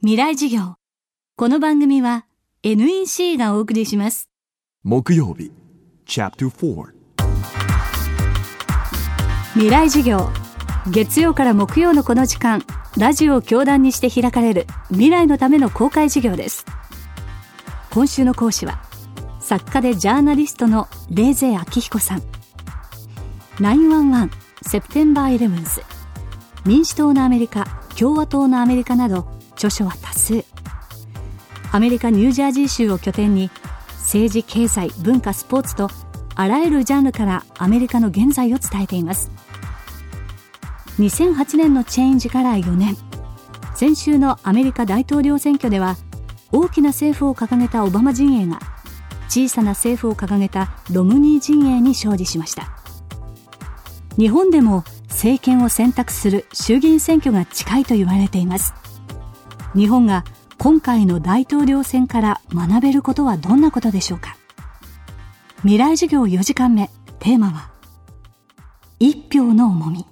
未来授業。この番組は NEC がお送りします。木曜日 Chapter 4未来授業。月曜から木曜のこの時間ラジオを教壇にして開かれる未来のための公開授業です。今週の講師は作家でジャーナリストのレーゼー明彦さん。911セプテンバーイレブンス民主党のアメリカ共和党のアメリカなど著書は多数。アメリカニュージャージー州を拠点に政治経済文化スポーツとあらゆるジャンルからアメリカの現在を伝えています。2008年のチェンジから4年先週のアメリカ大統領選挙では大きな政府を掲げたオバマ陣営が小さな政府を掲げたロムニー陣営に勝利しました。日本でも政権を選択する衆議院選挙が近いと言われています。日本が今回の大統領選から学べることはどんなことでしょうか？未来授業4時間目。テーマは一票の重み。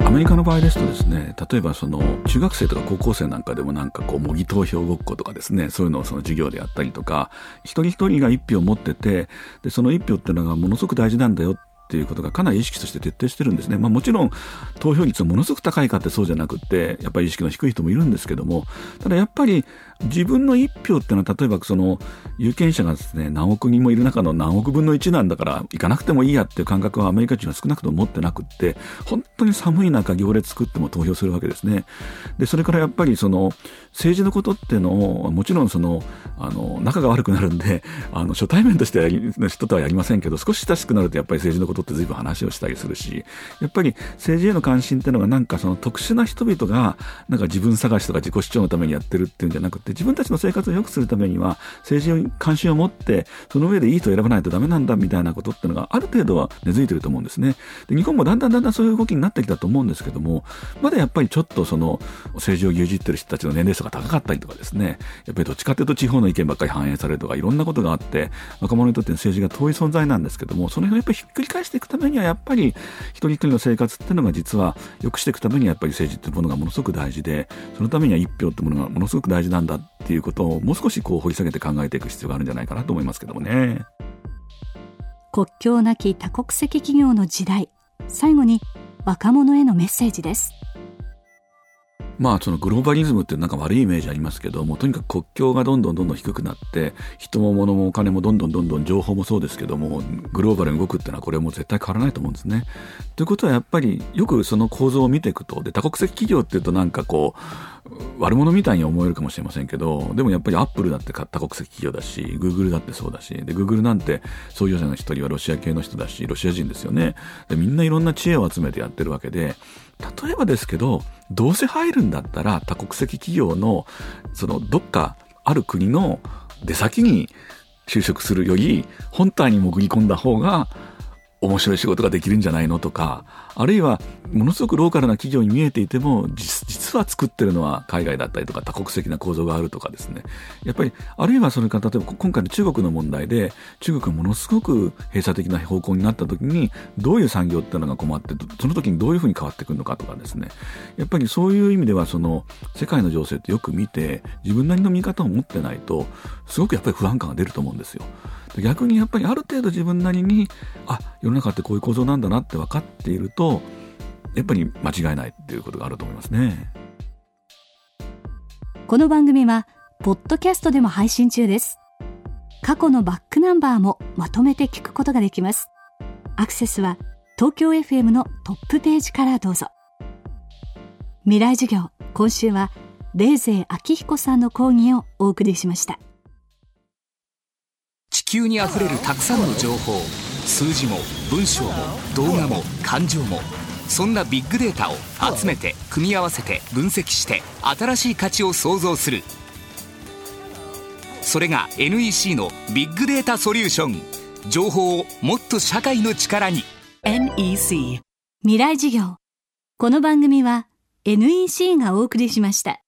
アメリカの場合ですとですね、例えばその中学生とか高校生なんかでもなんかこう模擬投票ごっことかですね、そういうのをその授業でやったりとか、一人一人が一票持ってて、で、その一票っていうのがものすごく大事なんだよっていうことがかなり意識として徹底してるんですね。まあもちろん投票率がものすごく高いかってそうじゃなくて、やっぱり意識の低い人もいるんですけども、ただやっぱり自分の一票っていうのは例えばその有権者がですね、何億人もいる中の何億分の1なんだから行かなくてもいいやっていう感覚はアメリカ人は少なくとも持ってなくって、本当に寒い中行列作っても投票するわけですね。で、それからやっぱりその政治のことっていうのを、もちろんその、あの、仲が悪くなるんで、あの、初対面としての人とはやりませんけど、少し親しくなるとやっぱり政治のこととって随分話をしたりするし、やっぱり政治への関心っていうのがなんかその特殊な人々が、なんか自分探しとか自己主張のためにやってるっていうんじゃなくて、自分たちの生活を良くするためには、政治に関心を持って、その上でいい人を選ばないとダメなんだみたいなことっていうのがある程度は根付いてると思うんですね。で、日本もだんだんだんだんそういう動きになってきたと思うんですけども、まだやっぱりちょっとその政治を牛耳ってる人たちの年齢層が高かったりとかですね、やっぱりどっちかというと地方の意見ばっかり反映されるとかいろんなことがあって、若者にとっての政治が遠い存在なんですけども、その辺をやっぱりひっくり返していくためにはやっぱり一人一人の生活っていうのが実は良くしていくためにはやっぱり政治っていうものがものすごく大事で、そのためには一票ってものがものすごく大事なんだっていうことをもう少しこう掘り下げて考えていく必要があるんじゃないかなと思いますけどもね。国境なき多国籍企業の時代最後に若者へのメッセージですまあそのグローバリズムってなんか悪いイメージありますけどもとにかく国境がどんどんどんどん低くなって人も物もお金もどんどんどんどん情報もそうですけどもグローバルに動くっていうのはこれも絶対変わらないと思うんですね。ということはやっぱりよくその構造を見ていくとで多国籍企業っていうとなんかこう悪者みたいに思えるかもしれませんけどでもやっぱりアップルだって多国籍企業だしグーグルだってそうだしでグーグルなんて創業者の一人はロシア系の人だしロシア人ですよね。でみんないろんな知恵を集めてやってるわけで例えばですけど、どうせ入るんだったら多国籍企業の、そのどっかある国の出先に就職するより、本体に潜り込んだ方が面白い仕事ができるんじゃないのとか、あるいはものすごくローカルな企業に見えていても、実実は作ってるのは海外だったりとか多国籍な構造があるとかですね。やっぱり、あるいはそれか例えば今回の中国の問題で、中国がものすごく閉鎖的な方向になった時に、どういう産業っていうのが困って、その時にどういうふうに変わってくるのかとかですね。やっぱりそういう意味では、その世界の情勢ってよく見て、自分なりの見方を持ってないと、すごくやっぱり不安感が出ると思うんですよ。逆にやっぱりある程度自分なりに、あ、世の中ってこういう構造なんだなって分かっていると、やっぱり間違いないっていうことがあると思いますね。この番組は、ポッドキャストでも配信中です。過去のバックナンバーもまとめて聞くことができます。アクセスは東京 FM のトップページからどうぞ。未来授業、今週は、レーゼー明彦さんの講義をお送りしました。地球にあふれるたくさんの情報数字も文章も動画も感情もそんなビッグデータを集めて組み合わせて分析して新しい価値を創造する。それが NEC のビッグデータソリューション。情報をもっと社会の力に。NEC 未来事業。この番組は NEC がお送りしました。